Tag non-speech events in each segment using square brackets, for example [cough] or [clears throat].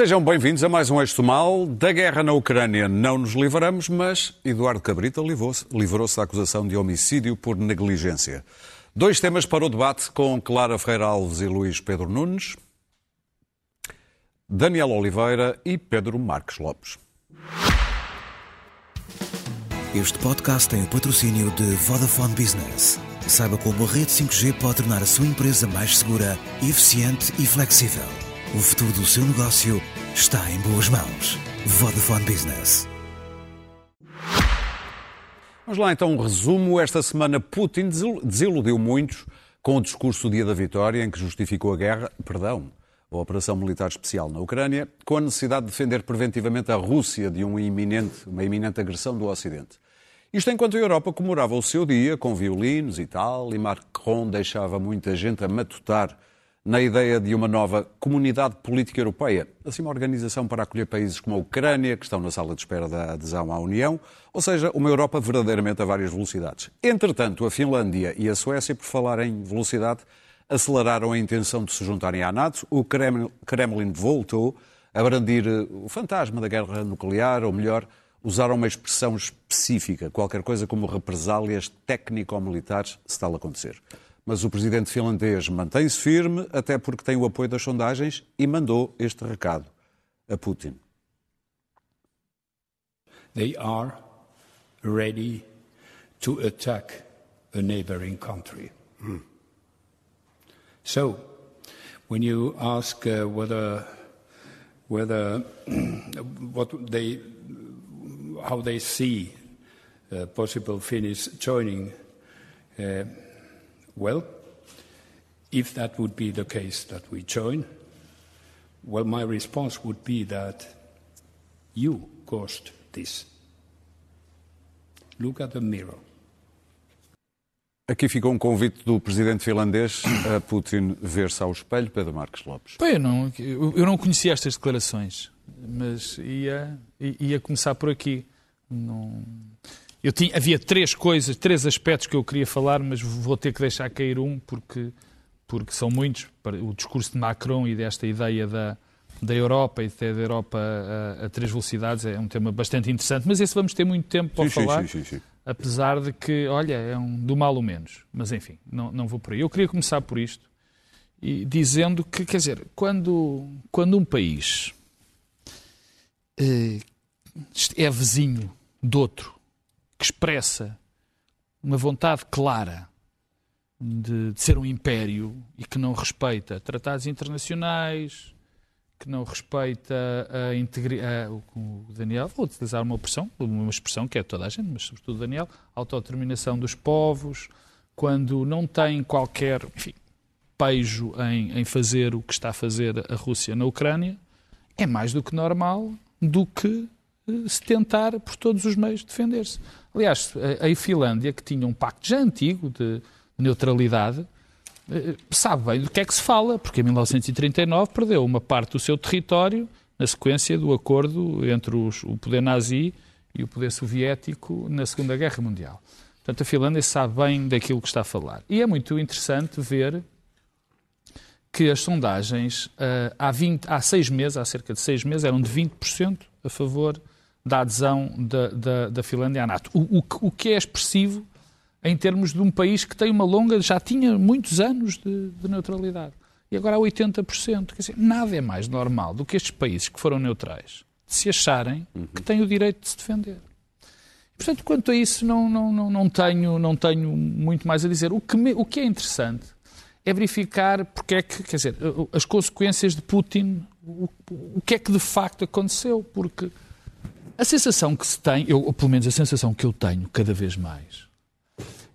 Sejam bem-vindos a mais um Eixo Mal. Da guerra na Ucrânia não nos livramos, mas Eduardo Cabrita livrou-se da acusação de homicídio por negligência. Dois temas para o debate com Clara Ferreira Alves e Luís Pedro Nunes, Daniel Oliveira e Pedro Marques Lopes. Este podcast tem o patrocínio de Vodafone Business. Saiba como a rede 5G pode tornar a sua empresa mais segura, eficiente e flexível. O futuro do seu negócio está em boas mãos. Vodafone Business. Vamos lá então um resumo. Esta semana Putin desiludiu muitos com o discurso do dia da vitória em que justificou a guerra, perdão, a operação militar especial na Ucrânia, com a necessidade de defender preventivamente a Rússia de um iminente, uma iminente agressão do Ocidente. Isto enquanto a Europa comemorava o seu dia com violinos e tal, e Macron deixava muita gente a matutar na ideia de uma nova comunidade política europeia, assim uma organização para acolher países como a Ucrânia, que estão na sala de espera da adesão à União, ou seja, uma Europa verdadeiramente a várias velocidades. Entretanto, a Finlândia e a Suécia, por falar em velocidade, aceleraram a intenção de se juntarem à NATO. O Kremlin voltou a brandir o fantasma da guerra nuclear, ou melhor, usaram uma expressão específica, qualquer coisa como represálias técnico-militares, se tal acontecer. Mas o presidente finlandês mantém-se firme, até porque tem o apoio das sondagens e mandou este recado a Putin. They are ready to attack a neighboring country. Mm. So, when you ask uh, whether whether [clears throat] what they how they see uh, possible Finnish joining. Uh, well, if that would be the case that we join, well, my response would be that you caused this. Look at the mirror. Aqui ficou um convite do presidente finlandês a Putin ver-se ao espelho, Pedro Marques Lopes. Bem, eu não, eu não conhecia estas declarações, mas ia, ia começar por aqui. Não, eu tinha, havia três coisas, três aspectos que eu queria falar, mas vou ter que deixar cair um, porque, porque são muitos. O discurso de Macron e desta ideia da, da Europa e da Europa a, a, três velocidades é um tema bastante interessante, mas esse vamos ter muito tempo para sim, falar. Sim, sim, apesar de que, olha, é um do mal ou menos. Mas enfim, não, não vou por aí. Eu queria começar por isto, e dizendo que, quer dizer, quando, quando um país eh, é vizinho de outro que expressa uma vontade clara de, de, ser um império e que não respeita tratados internacionais, que não respeita a integridade. O Daniel, vou utilizar uma expressão, uma expressão que é toda a gente, mas sobretudo Daniel, a autodeterminação dos povos, quando não tem qualquer enfim, pejo em, em fazer o que está a fazer a Rússia na Ucrânia, é mais do que normal do que eh, se tentar por todos os meios defender-se. Aliás, a Finlândia, que tinha um pacto já antigo de neutralidade, sabe bem do que é que se fala, porque em 1939 perdeu uma parte do seu território na sequência do acordo entre os, o poder nazi e o poder soviético na Segunda Guerra Mundial. Portanto, a Finlândia sabe bem daquilo que está a falar. E é muito interessante ver que as sondagens uh, há, 20, há seis meses, há cerca de seis meses, eram de 20% a favor da adesão da, da, da Finlândia à NATO. O, o, o, que é expressivo em termos de um país que tem uma longa, já tinha muitos anos de, de neutralidade. E agora há 80%. Quer dizer, nada é mais normal do que estes países que foram neutrais se acharem uhum. que têm o direito de se defender. Portanto, quanto a isso, não, não, não, não, tenho, não tenho muito mais a dizer. O que, me, o que é interessante é verificar porque é que, quer dizer, as consequências de Putin, o, o que é que de facto aconteceu, porque a sensação que se tem, eu, ou pelo menos a sensação que eu tenho cada vez mais,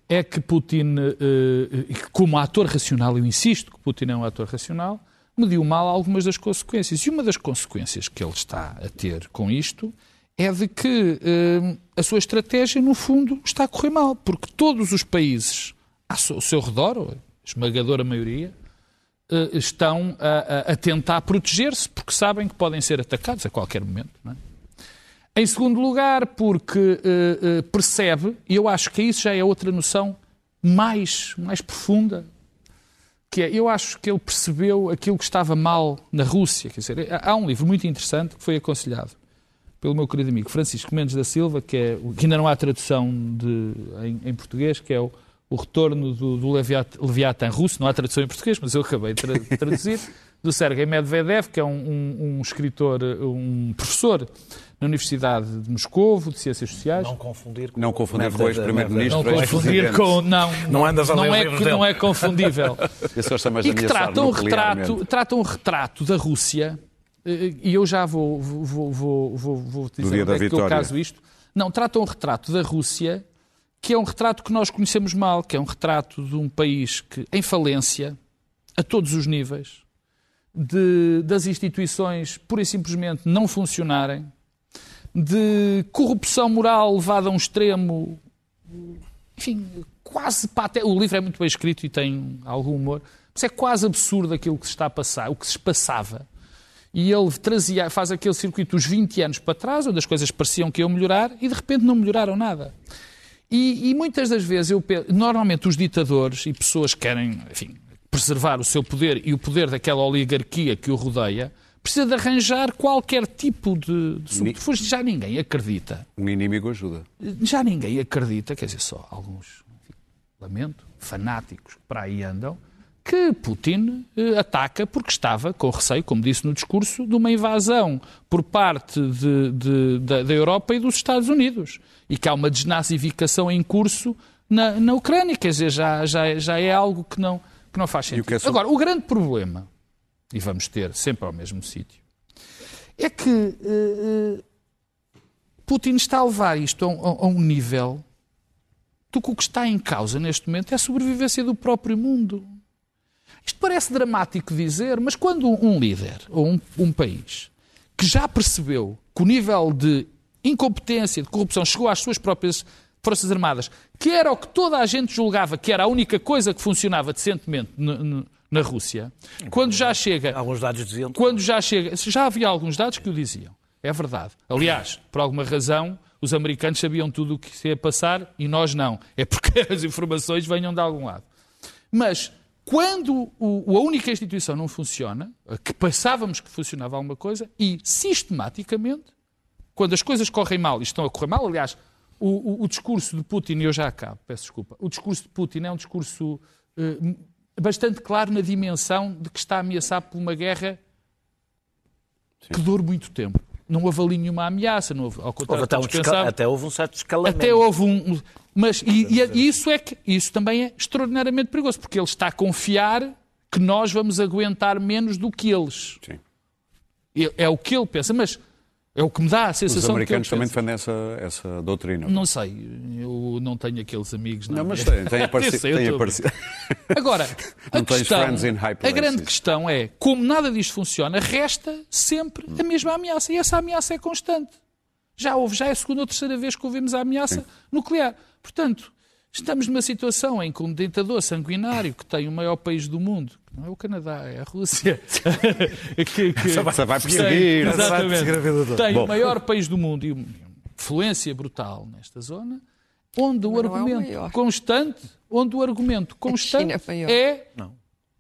é que Putin, eh, como ator racional, eu insisto que Putin é um ator racional, mediu mal algumas das consequências. E uma das consequências que ele está a ter com isto é de que eh, a sua estratégia, no fundo, está a correr mal, porque todos os países ao seu redor, a esmagadora maioria, eh, estão a tentar proteger-se porque sabem que podem ser atacados a qualquer momento. não é? Em segundo lugar, porque eh, eh, percebe, e eu acho que isso já é outra noção mais, mais profunda, que é, eu acho que ele percebeu aquilo que estava mal na Rússia. Quer dizer, há um livro muito interessante que foi aconselhado pelo meu querido amigo Francisco Mendes da Silva, que, é, que ainda não há tradução de- em, em português, que é o, o retorno do, do Leviat- Leviatã russo. Não há tradução em português, mas eu acabei de traduzir. [laughs] Do Sergei Medvedev, que é um, um- um escritor, um professor na Universidade de Moscovo, de Ciências Sociais. Não confundir com Não confundir com o ex-primeiro-ministro, Não confundir com. Não, Não andas a não é, que não é confundível. [laughs] E que trata um, retrato, trata um retrato da Rússia, eh, e eu já vou, vou, vou, vou, vou dizer onde é que eu caso isto. Não, trata um retrato da Rússia que é um retrato que nós conhecemos mal, que é um retrato de um país que, em falência, a todos os níveis, de, das instituições pura e simplesmente não funcionarem, de corrupção moral levada a um extremo enfim, quase pate... O livro é muito bem escrito e tem algum humor, mas é quase absurdo aquilo que se está a passar, o que se passava. E ele trazia, faz aquele circuito dos 20 anos para trás, onde as coisas pareciam que iam melhorar e de repente não melhoraram nada. E, e muitas das vezes, eu penso, normalmente os ditadores e pessoas que querem, enfim, preservar o seu poder e o poder daquela oligarquia que o rodeia, precisa de arranjar qualquer tipo de, de subterfúgio. Já ninguém acredita Um inimigo ajuda. já ninguém acredita, quer dizer, só alguns, lamento, fanáticos que para aí andam, que Putin eh, ataca porque estava com receio, como disse no discurso, de uma invasão por parte de- de- da, da Europa e dos Estados Unidos. E que há uma desnazificação em curso na, na Ucrânia, quer dizer, já, já, já é algo que não, que não faz o sentido. é sobre- Agora, o grande problema, e vamos ter sempre ao mesmo sítio, é que eh, Putin está a levar isto a um, a um nível do que o que está em causa neste momento é a sobrevivência do próprio mundo. Isto parece dramático dizer, mas quando um líder ou um, um país que já percebeu que o nível de incompetência, de corrupção chegou às suas próprias Forças Armadas, que era o que toda a gente julgava que era a única coisa que funcionava decentemente na Rússia, quando já chega Alguns dados diziam quando já chega, já havia alguns dados que o diziam. É verdade. Aliás, por alguma razão, os americanos sabiam tudo o que se ia passar e nós não. É porque [laughs] as informações venham de algum lado. Mas quando o- a única instituição não funciona, que pensávamos que funcionava alguma coisa, e sistematicamente, quando as coisas correm mal e estão a correr mal, aliás, o, o- o discurso de Putin, e eu já acabo, peço desculpa, o discurso de Putin é um discurso eh, bastante claro na dimensão de que está ameaçado por uma guerra que dure muito tempo. Não houve ali nenhuma ameaça, não houve, ao Houve contrário, até, um pensavam- até houve um certo escalamento. até houve um. Mas e, e- e isso é que isso também é extraordinariamente perigoso, porque ele está a confiar que nós vamos aguentar menos do que eles. Sim. É, é o que ele pensa, mas é o que me dá a Os sensação americanos de que ele também pensa. defendem essa, essa doutrina. Não sei, eu não tenho aqueles amigos. Não, mas é? tem, tem [laughs] aparecido. Tem. Agora, [laughs] a, Não questão, a grande questão é, como nada disto funciona, resta sempre a mesma ameaça. E essa ameaça é constante. Já houve, já é a segunda ou terceira vez que ouvimos a ameaça nuclear. Portanto, estamos numa situação em que um ditador sanguinário que tem o maior país do mundo, não é o Canadá, é a Rússia, [laughs] que, que, Você vai tem- perseguir. exatamente, perseguir a vida toda. tem Bom. o maior país do mundo e uma influência brutal nesta zona, onde o não é o argumento constante, onde o argumento constante China é maior. é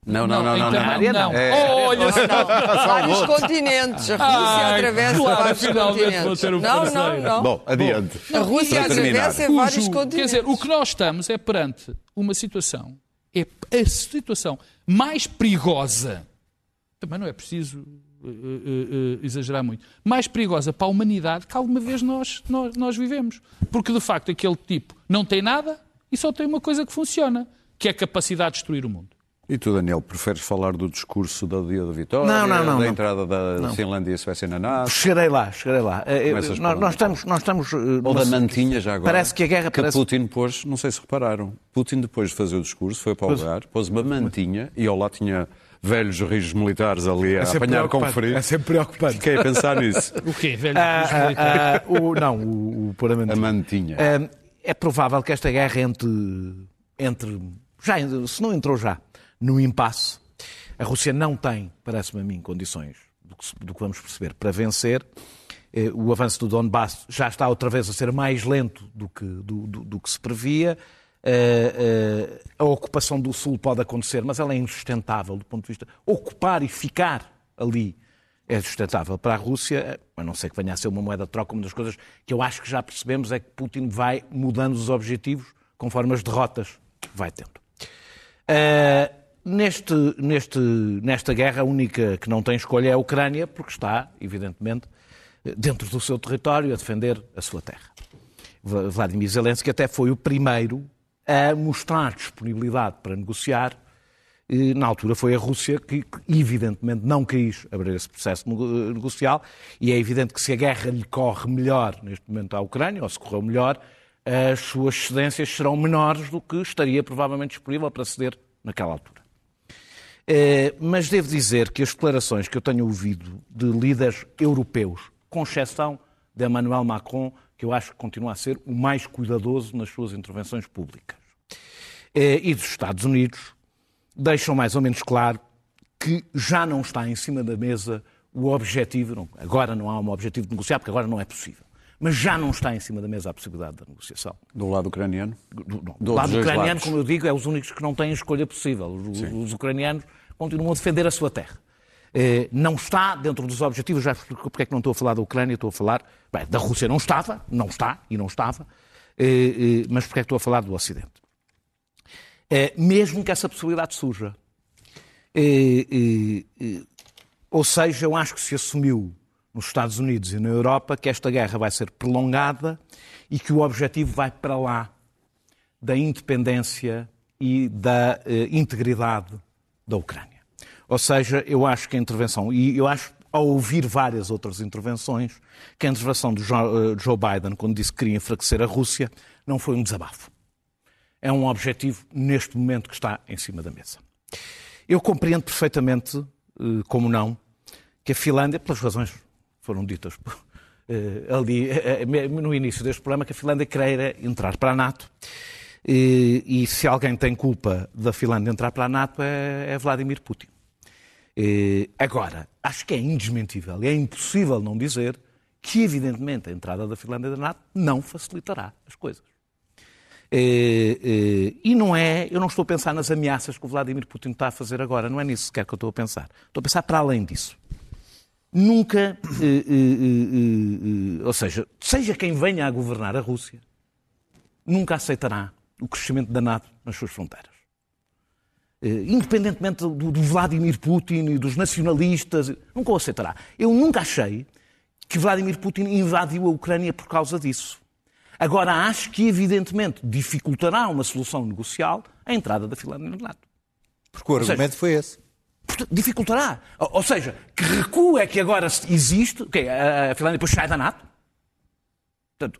Não, não, não, em não. tamanho não. não. É- Olha só. Vários continentes. A Rússia Ai, atravessa claro, vários continentes. vou ter um não, não, não. Bom, adiante. a Rússia atravessa vários continentes. Quer dizer, o que nós estamos é perante uma situação, é a situação mais perigosa, também não é preciso eh, eh, eh, exagerar muito, mais perigosa para a humanidade que alguma vez nós, nós, nós vivemos. Porque, de facto, aquele tipo não tem nada e só tem uma coisa que funciona, que é a capacidade de destruir o mundo. E tu, Daniel, preferes falar do discurso do dia da vitória? Não, não, não, Da não. entrada da Finlândia e Suécia na NATO? Chegarei lá, chegarei lá. Eh, eh, nós, nós estamos, nós estamos eh, Ou da mantinha já agora. Parece que a guerra Que parece- Putin pôs, não sei se repararam, Putin depois de fazer o discurso foi para o lugar, pôs uma mantinha e ao lado tinha velhos rijos militares ali a É apanhar com frio. É sempre preocupante. Fiquei a pensar nisso. [laughs] O quê, velho? Ah, ah, ah, o, não, o, o puramente. A mantinha. Ah, é provável que esta guerra entre, entre já, se não entrou já, no impasse, A Rússia não tem, parece-me a mim, condições, do que, do que vamos perceber, para vencer. Eh, O avanço do Donbass já está outra vez a ser mais lento do que, do, do- do que se previa. Eh, eh, a ocupação do Sul pode acontecer, mas ela é insustentável do ponto de vista. Ocupar e ficar ali é sustentável para a Rússia, a não ser que venha a ser uma moeda de troca. Uma das coisas que eu acho que já percebemos é que Putin vai mudando os objetivos conforme as derrotas vai tendo. Neste, neste, nesta guerra, a única que não tem escolha é a Ucrânia, porque está, evidentemente, dentro do seu território a defender a sua terra. Vladimir Zelensky até foi o primeiro a mostrar disponibilidade para negociar. Na altura foi a Rússia que, evidentemente, não quis abrir esse processo nego- negocial e é evidente que se a guerra lhe corre melhor neste momento à Ucrânia, ou se correu melhor, as suas cedências serão menores do que estaria provavelmente disponível para ceder naquela altura. Eh, Mas devo dizer que as declarações que eu tenho ouvido de líderes europeus, com exceção de Emmanuel Macron, que eu acho que continua a ser o mais cuidadoso nas suas intervenções públicas, eh, e dos Estados Unidos, deixam mais ou menos claro que já não está em cima da mesa o objetivo, agora não há um objetivo de negociar, porque agora não é possível, mas já não está em cima da mesa a possibilidade da negociação. Do lado ucraniano? Do, não, Do- lado ucraniano, lados. como eu digo, é os únicos que não têm escolha possível. Os, os ucranianos continuam a defender a sua terra. Eh, não está dentro dos objetivos, já explico porque é que não estou a falar da Ucrânia, estou a falar. Bem, da Rússia não estava, não está e não estava, eh, eh, mas porque é que estou a falar do Ocidente? Eh, mesmo que essa possibilidade surja. Eh, eh, ou seja, eu acho que se assumiu nos Estados Unidos e na Europa que esta guerra vai ser prolongada e que o objetivo vai para lá da independência e da eh, integridade da Ucrânia. Ou seja, eu acho que a intervenção, e eu acho, ao ouvir várias outras intervenções, que a intervenção de Jo- eh, Joe Biden, quando disse que queria enfraquecer a Rússia, não foi um desabafo. É um objetivo, neste momento, que está em cima da mesa. Eu compreendo perfeitamente, eh, como não, que a Finlândia, pelas razões foram ditas [laughs] eh, ali eh, eh, no início deste programa, que a Finlândia queira entrar para a NATO. E, e se alguém tem culpa da Finlândia entrar para a NATO é, é Vladimir Putin. Eh, agora, acho que é indesmentível e é impossível não dizer que, evidentemente, a entrada da Finlândia na NATO não facilitará as coisas. Eh, e não é, eu não estou a pensar nas ameaças que o Vladimir Putin está a fazer agora, não é nisso sequer que eu estou a pensar. Estou a pensar para além disso. Nunca, eh, eh, eh, eh, ou seja, seja quem venha a governar a Rússia, nunca aceitará o crescimento da NATO nas suas fronteiras. Eh, Independentemente do, do Vladimir Putin e dos nacionalistas, nunca o aceitará. Eu nunca achei que Vladimir Putin invadiu a Ucrânia por causa disso. Agora, acho que, evidentemente, dificultará uma solução negocial a entrada da Finlândia na NATO. Porque o seja, argumento foi esse. Dificultará. Ou, seja, que recuo é que agora existe? O quê? A Finlândia depois sai da NATO? Portanto,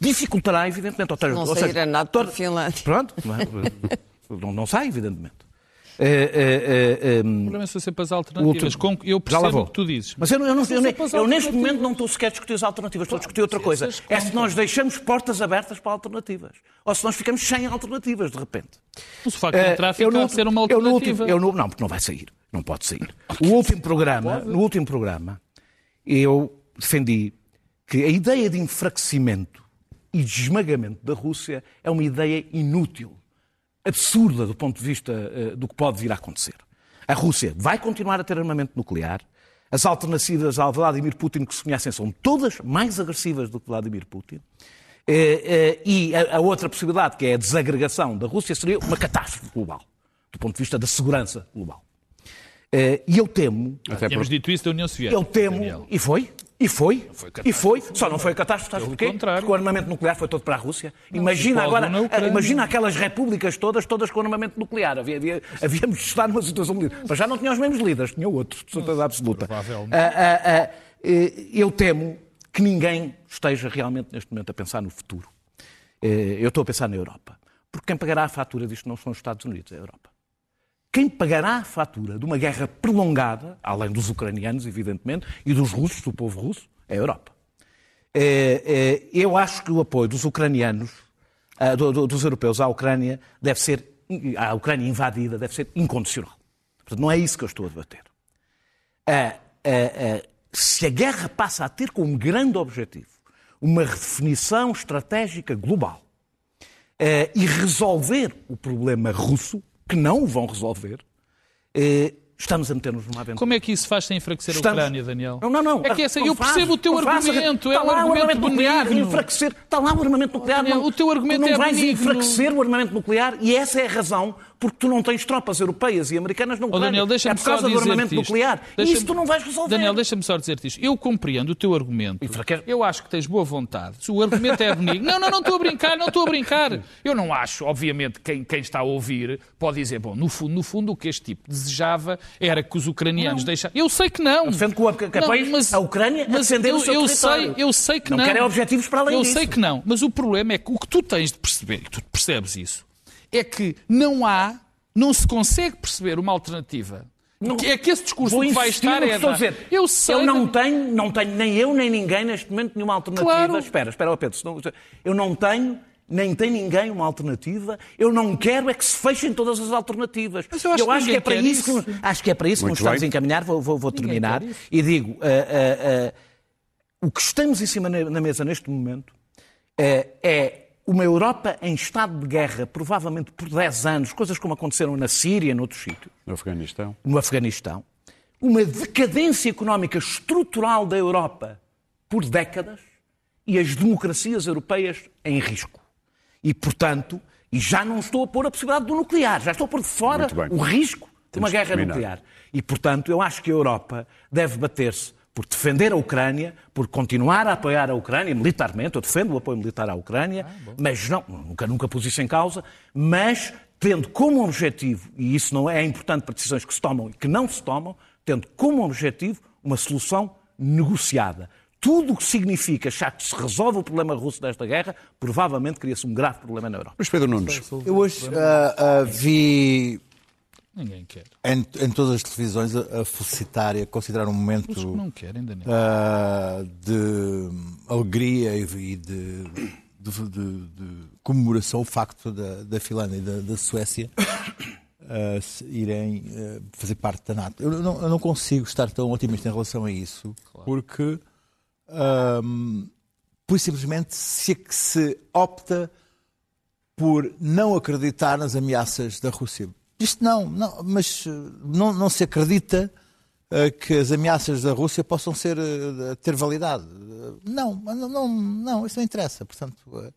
dificultará, evidentemente. Ou seja, Não ou sair seja, a NATO toda- da Finlândia. Pronto, não, é? [laughs] não, não sai, evidentemente. É, é, é, O problema são sempre as alternativas. Com- Eu percebo o que tu dizes. Mas eu, não- eu não- eu eu neste momento não estou sequer a discutir as alternativas, estou a discutir outra coisa. É se nós deixamos portas abertas para alternativas. Ou se nós ficamos sem alternativas, de repente. O facto de entrar fica eu no a ser uma eu no alternativa. eu no- não, porque não vai sair. Não pode sair. O último programa, no último programa, eu defendi que a ideia de enfraquecimento e de esmagamento da Rússia é uma ideia inútil, absurda do ponto de vista eh, do que pode vir a acontecer. A Rússia vai continuar a ter armamento nuclear. As alternativas ao Vladimir Putin que se conhecem são todas mais agressivas do que Vladimir Putin. Eh, eh, E a a outra possibilidade, que é a desagregação da Rússia, seria uma catástrofe global, do ponto de vista da segurança global. Eh, E eu temo Até Tínhamos por... dito isso da União Soviética. eu temo, Daniel. e foi, e foi, catástrofe. e foi, só não foi a catástrofe, sabes porquê? contrário. Porque o armamento nuclear foi todo para a Rússia. imagina ficou agora, Ucrânia. imagina aquelas repúblicas todas, todas com armamento nuclear. Havia, havia, havíamos de estar numa situação de. Mas já não tinha os mesmos líderes, tinha outros, de certeza absoluta. provavelmente. Ah, ah, ah, eh, eu temo que ninguém esteja realmente neste momento a pensar no futuro. Eh, Eu estou a pensar na Europa. Porque quem pagará a fatura disto não são os Estados Unidos, é a Europa. Quem pagará a fatura de uma guerra prolongada, além dos ucranianos, evidentemente, e dos russos, do povo russo, é a Europa. É, é, eu acho que o apoio dos ucranianos, ah, do- do- dos europeus à Ucrânia, deve ser, à Ucrânia invadida, deve ser incondicional. Portanto, não é isso que eu estou a debater. Ah, ah, se a guerra passa a ter como grande objetivo uma redefinição estratégica global e resolver o problema russo, que não o vão resolver, eh, estamos a meter-nos numa aventura. Como é que isso faz sem enfraquecer Estamos- a Ucrânia, Daniel? Não, não, não. É que essa, Não eu faz, percebo o teu não argumento, é Está um lá o argumento armamento nuclear, benigno. enfraquecer. Está lá o armamento nuclear. Daniel, não- o teu argumento não é vais benigno. enfraquecer o armamento nuclear e essa é a razão porque tu não tens tropas europeias e americanas na Oh, Ucrânia. Daniel, é deixa-me por causa do armamento nuclear. E isso tu não vais resolver. Daniel, deixa-me só dizer-te isto. Eu compreendo o teu argumento. Eu acho que tens boa vontade. Se o argumento é benigno. Não, não, não estou a brincar, não estou a brincar. Eu não acho, obviamente, quem, quem está a ouvir pode dizer, bom, no fundo, no fundo, o que este tipo desejava era que os ucranianos deixassem. Eu sei que não. Defende que o- Não, apoies a Ucrânia mas defender eu, o seu eu território. sei, eu sei que Não não. querem objetivos para além eu disso. sei que não. Mas o problema é que o que tu tens de perceber, e tu percebes isso, é que não há, não se consegue perceber uma alternativa. Não- Que é que esse discurso Vou que vai estar que é. estou a dizer. Eu sei. Eu não Daniel. tenho, não tenho, nem eu nem ninguém neste momento, nenhuma alternativa. Claro. Espera, espera, Pedro. senão- eu não tenho, nem tem ninguém uma alternativa. Eu não quero é que se fechem todas as alternativas. Mas eu acho que que, ninguém é para isso que, acho que é para isso que Muito nos estamos a encaminhar. Vou, vou- vou terminar. E digo, ah, ah, ah, o que estamos em cima na na mesa neste momento é uma Europa em estado de guerra, provavelmente por 10 anos, coisas como aconteceram na Síria e noutros sítios No Afeganistão. no Afeganistão, uma decadência económica estrutural da Europa por décadas e as democracias europeias em risco. E, portanto, e já não estou a pôr a possibilidade do nuclear, já estou a pôr de fora o risco de Temos uma guerra nuclear. E, portanto, eu acho que a Europa deve bater-se por defender a Ucrânia, por continuar a apoiar a Ucrânia militarmente. Eu defendo o apoio militar à Ucrânia, mas não, nunca, nunca pus isso em causa, mas tendo como objetivo, e isso não é importante para decisões que se tomam e que não se tomam, tendo como objetivo uma solução negociada. Tudo o que significa achar que se resolve o problema russo desta guerra, provavelmente cria-se um grave problema na Europa. Luís Pedro Nunes. Eu hoje ah, ah, vi Ninguém quer. em, em todas as televisões a, a felicitar e a considerar um momento querem, ah, de alegria e de, de- de- de- de comemoração o facto da, da Finlândia e da, da Suécia se irem ah, fazer parte da NATO. Eu não, eu não consigo estar tão otimista em relação a isso, porque ahm, por simplesmente se, se opta por não acreditar nas ameaças da Rússia. Isto não, não mas eh, não, não se acredita eh, que as ameaças da Rússia possam ser, eh, ter validade. Não, não, não, isso não interessa. Portanto, eh,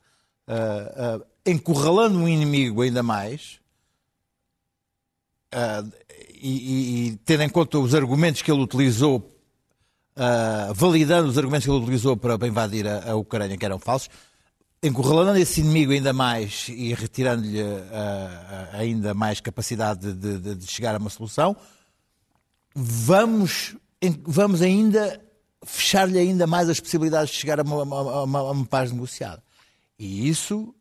eh, encurralando um inimigo ainda mais eh, e, e- tendo em conta os argumentos que ele utilizou Uh, validando os argumentos que ele utilizou para, para invadir a, a Ucrânia, que eram falsos, encurralando esse inimigo ainda mais e retirando-lhe uh, uh, ainda mais capacidade de, de- de chegar a uma solução, vamos, vamos ainda fechar-lhe ainda mais as possibilidades de chegar a uma, a uma- a uma- paz negociada. E isso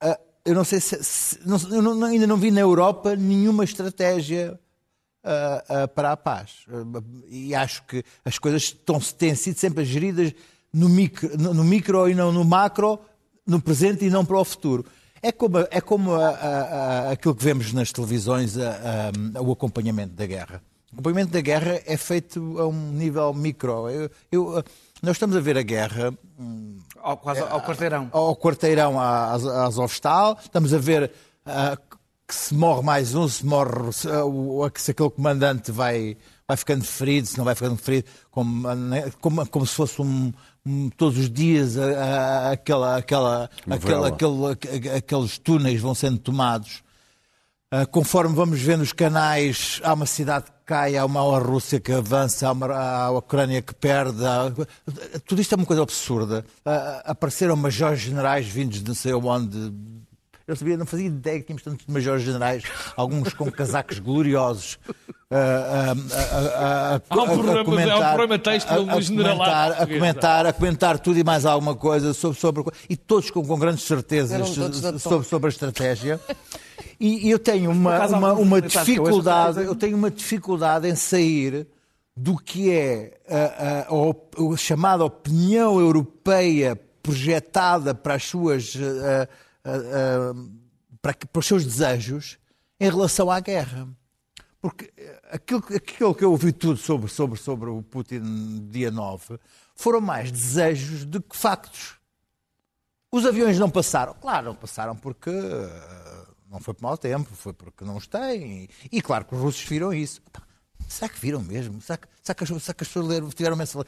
ah, eu não sei se, se- não- não- ainda não vi na Europa nenhuma estratégia ah, para a paz. E acho que as coisas estão, têm sido sempre geridas no micro, no, micro e não no macro, no presente e não para o futuro. É como, é como ah, ah, ah, aquilo que vemos nas televisões, o acompanhamento da guerra. O acompanhamento da guerra é feito a um nível micro. Eu- eu, nós estamos a ver a guerra Ao, quase ao quarteirão. ao quarteirão à à Azovstal, estamos a ver ah, que se morre mais um, se morre, se, o- se aquele comandante vai, vai ficando ferido, se não vai ficando ferido, como, né, como, como se fosse um- todos os dias ah, ah, aquela, aquela, aquela, aquele- aqueles túneis vão sendo tomados. Uh, conforme vamos vendo os canais, há uma cidade que cai, há uma a Rússia que avança, há, uma, há a Ucrânia que perde. há- Tudo isto é uma coisa absurda. Uh, apareceram majores generais vindos de não sei onde. Eu sabia, não fazia ideia que tínhamos tantos majores generais, alguns com casacos gloriosos. A- comentar- a- comentar- a comentar, tudo e mais alguma coisa sobre, sobre e todos com, com grandes certezas sobre, sobre a estratégia. E e eu tenho uma, uma, uma dificuldade, eu tenho uma dificuldade em sair do que é a, a- a a chamada opinião europeia projetada para as suas eh, eh, eh, para, para os seus desejos em relação à guerra. Porque eh, aquilo, aquilo que eu ouvi tudo sobre, sobre, sobre o Putin dia 9 foram mais desejos do que factos. Os aviões não passaram. Claro, não passaram porque eh, não foi por mau tempo, foi porque não os têm. E, claro que os russos viram isso. Será que viram mesmo? Será que, será que, as, será que as pessoas tiveram essa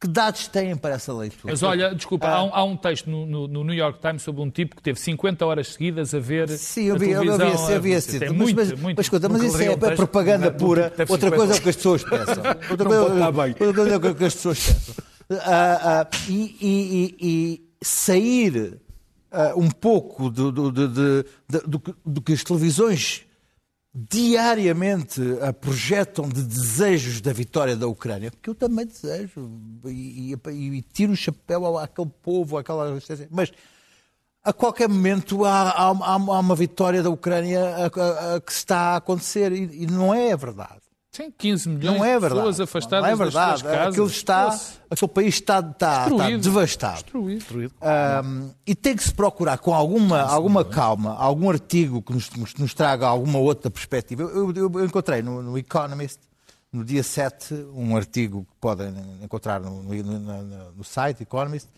que, dados têm para essa leitura? Mas olha, desculpa, há, um, há um texto no, no- no New York Times sobre um tipo que teve 50 horas seguidas a ver Sim, eu a vi, eu vi, esse- eu vi esse Tem título. Mas, muito, mas, muito. mas, escuta, mas isso é um propaganda pura. deve Outra 50. coisa é o que as pessoas [laughs] pensam. Outra coisa, bem. outra coisa é o que as pessoas pensam. Ah, ah, e, e- e- e sair ah, um pouco do, do, do, do do que as televisões diariamente ah, projetam de desejos da vitória da Ucrânia, porque eu também desejo e, e- e tiro o chapéu àquele povo, àquela mas a qualquer momento há, há- há- uma vitória da Ucrânia a- a- a que está a acontecer e, e não é verdade. Sim, 15 milhões Não é de verdade. pessoas afastadas não é das verdade. suas casas. Aquilo está, aquele país está, está, está destruído. devastado. Destruído. Um, e tem que se procurar com alguma, alguma calma, algum artigo que nos, nos- nos traga alguma outra perspectiva. Eu, eu- eu encontrei no, no Economist, no dia 7, um artigo que podem encontrar no, no- no- no site Economist,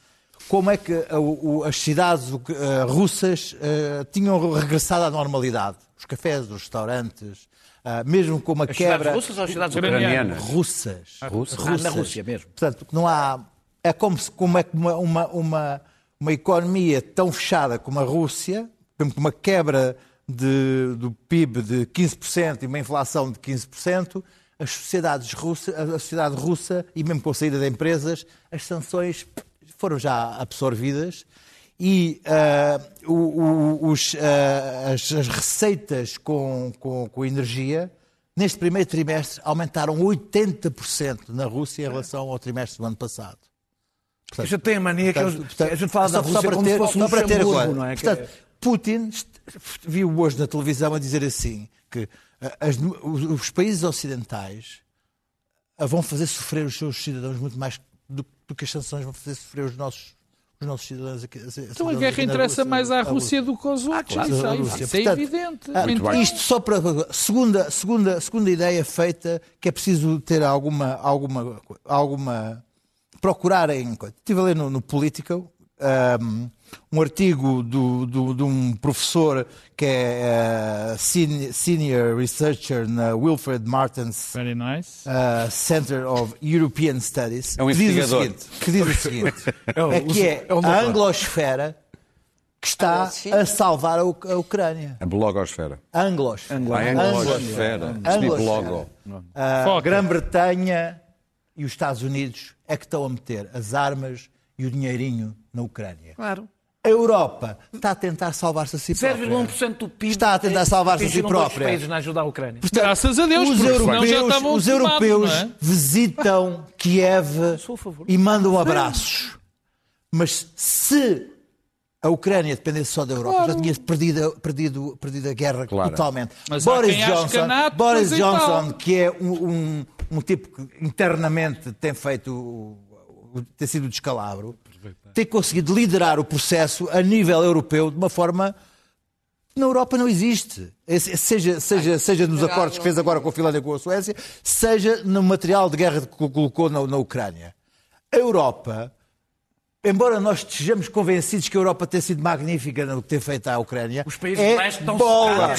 como é que uh, o- as cidades uh, russas uh, tinham regressado à normalidade. Os cafés, os restaurantes, uh, mesmo com uma As cidades quebra... russas ou as cidades Ucranianas. ucranianas? Russas. Russas. Ah, na Rússia mesmo. Portanto, não há. É como, se, como é que uma, uma, uma, uma economia tão fechada como a Rússia, mesmo com uma quebra de, do PIB de 15% e uma inflação de 15%, as sociedades russas, a sociedade russa, e mesmo com a saída de empresas, as sanções foram já absorvidas e ah, o- os, ah, as, as receitas com, com, com energia neste primeiro trimestre aumentaram 80% na Rússia em relação ao trimestre do ano passado. A gente tem a mania que Portanto, eles- portanto, a gente fala da só- só Rússia para como ter- se fosse um para ter agora. não é? Que Portanto, Putin est- viu hoje na televisão a dizer assim que ah, as- os, países ocidentais vão fazer sofrer os seus cidadãos muito mais do, do que as sanções vão fazer sofrer os nossos, os nossos cidadãos aqui. Então a guerra interessa mais à Rússia do que aos outros. claro, isso, aí, isso é Portanto, evidente. Ah, Então, Isto só para. Segunda, segunda, segunda ideia feita, que é preciso ter alguma. alguma, alguma procurar em. Estive a ler no, no Political um, um artigo do, do- de um professor que é uh, senior, senior researcher na Wilfred Martens Very nice. uh, Center of European Studies, É um que diz o seguinte, que diz o seguinte o- é que é é a anglosfera que está Anglosfera? a salvar a, U- a Ucrânia. A blogosfera. Anglosfera. Ah, é anglosfera. Percebi Anglosfera. logo. A. Grã-Bretanha e os Estados Unidos é que estão a meter as armas e o dinheirinho na Ucrânia. Claro. A Europa está a tentar salvar-se a si própria. 0,1% do PIB Está a tentar salvar-se a si própria. países na ajuda à Ucrânia. Portanto, Graças a Deus, os europeus, os tomados, europeus é? visitam Kiev e mandam abraços. Mas se a Ucrânia dependesse só da Europa, já tinha perdido, perdido, perdido a guerra Claro. totalmente. Mas Boris Johnson, canato, Boris Johnson que é um, um, um tipo que internamente tem feito tem sido o descalabro, tem conseguido liderar o processo a nível europeu de uma forma que na Europa não existe. Seja, seja, seja nos acordos que fez agora com a Finlândia e com a Suécia, seja no material de guerra que colocou na, na Ucrânia. A Europa, embora nós estejamos convencidos que a Europa tem sido magnífica no que tem feito à Ucrânia, Os países é leste estão bola,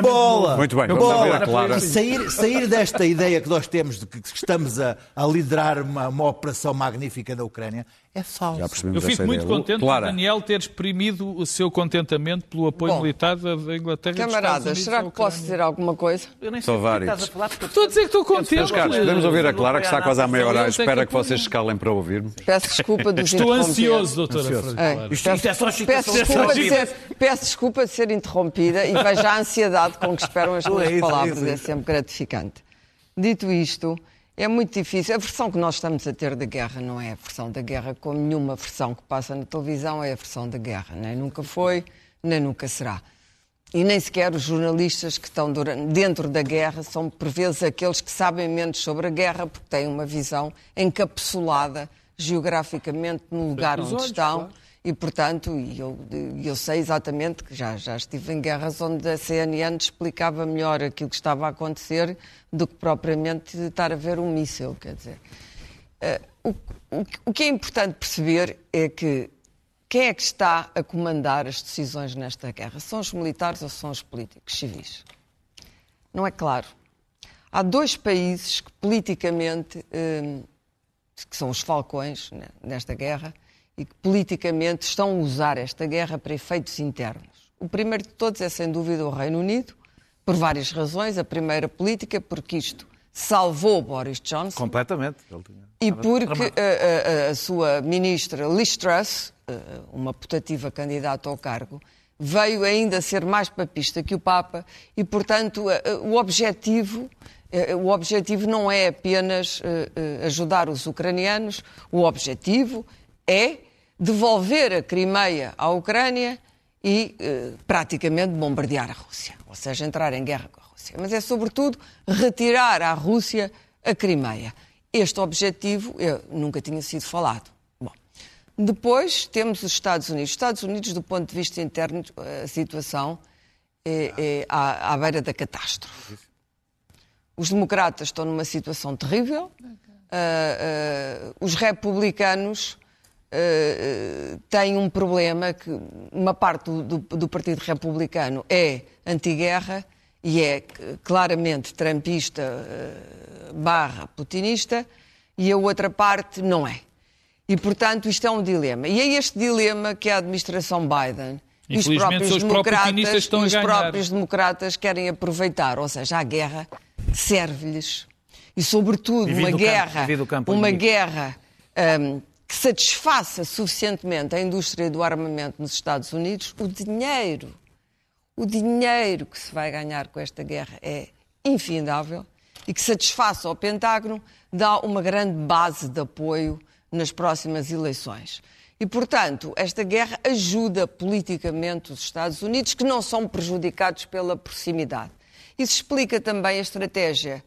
bola, novo. Muito bem, vamos bola. ouvir a Clara. E sair, sair desta ideia que nós temos de que estamos a, a liderar uma, uma operação magnífica na Ucrânia é falso. Já percebemos Eu fico muito ideia. contente Clara. por Daniel ter exprimido o seu contentamento pelo apoio Bom, militar da Inglaterra e Camaradas, será que posso dizer alguma coisa? Eu nem Só sei que vários. estás a falar, porque Estou a dizer que estou contente. Meus caros, podemos ouvir a Clara que está quase à meia hora espera que vocês se calem para ouvir-me. Peço desculpa dos Estou ansioso, doutora. É. Isto, isto é só Peço excitação. desculpa, de ser, peço desculpa de ser interrompida e veja a ansiedade com que esperam as É minhas é palavras, é é sempre gratificante. Dito isto, é muito difícil. A versão que nós estamos a ter da guerra não é a versão da guerra, como nenhuma versão que passa na televisão é a versão da guerra. Nem nunca foi, nem nunca será. E nem sequer os jornalistas que estão dentro da guerra são, por vezes, aqueles que sabem menos sobre a guerra, porque têm uma visão encapsulada geograficamente no lugar onde olhos, estão claro. E, portanto, eu, eu sei exatamente que já, já estive em guerras onde a CNN explicava melhor aquilo que estava a acontecer do que propriamente estar a ver um míssil. Quer dizer, uh, o, o, o que é importante perceber é que quem é que está a comandar as decisões nesta guerra? São os militares ou são os políticos civis? Não é claro. Há dois países que politicamente, uh, que são os falcões né, nesta guerra, e que politicamente estão a usar esta guerra para efeitos internos. O primeiro de todos é, sem dúvida, o Reino Unido, por várias razões. A primeira política, porque isto salvou Boris Johnson. Completamente. E porque a, a, a, sua ministra Liz Truss, eh, uma putativa candidata ao cargo, veio ainda ser mais papista que o Papa e, portanto, o objetivo eh, o objetivo não é apenas eh, ajudar os ucranianos, o objetivo é devolver a Crimeia à Ucrânia e eh, praticamente bombardear a Rússia, ou seja, entrar em guerra com a Rússia. Mas é sobretudo retirar à Rússia a Crimeia. Este objetivo eu, nunca tinha sido falado. Bom, depois temos os Estados Unidos. Os Estados Unidos, do ponto de vista interno, a situação é, é à, à beira da catástrofe. Os democratas estão numa situação terrível. Uh, uh, os republicanos uh, tem um problema que uma parte do, do, do Partido Republicano é antiguerra e é claramente trampista uh, barra putinista e a outra parte não é. E, portanto, isto é um dilema. E é este dilema que a administração Biden e os próprios os democratas, estão os próprios democratas querem aproveitar. Ou seja, a guerra serve-lhes. E, sobretudo, uma guerra, campo, uma guerra um, que satisfaça suficientemente a indústria do armamento nos Estados Unidos, o dinheiro, o dinheiro que se vai ganhar com esta guerra é infindável e que satisfaça ao Pentágono dá uma grande base de apoio nas próximas eleições. E, portanto, esta guerra ajuda politicamente os Estados Unidos, que não são prejudicados pela proximidade. Isso explica também a estratégia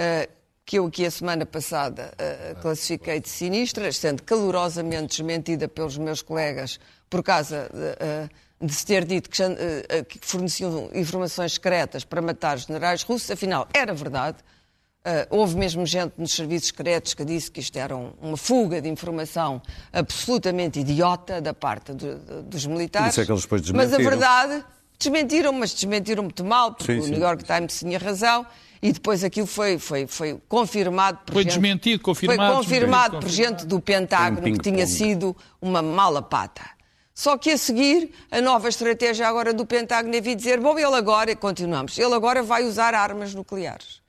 uh, que eu aqui a semana passada uh, classifiquei de sinistra, sendo calorosamente desmentida pelos meus colegas por causa de, uh, de se ter dito que, uh, que, forneciam informações secretas para matar generais russos. Afinal, era verdade. houve mesmo gente nos serviços secretos que disse que isto era um, uma fuga de informação absolutamente idiota da parte de, de, dos militares. Isso é que eles depois desmentiram. Mas a verdade, desmentiram, mas desmentiram muito mal, porque sim, o New York Times tinha razão e depois aquilo foi, foi, foi confirmado por foi gente, desmentido, confirmado. Foi confirmado por gente do Pentágono que tinha sido uma mala pata. Só que a seguir, a nova estratégia agora do Pentágono é vir dizer, bom, ele agora, continuamos, ele agora vai usar armas nucleares.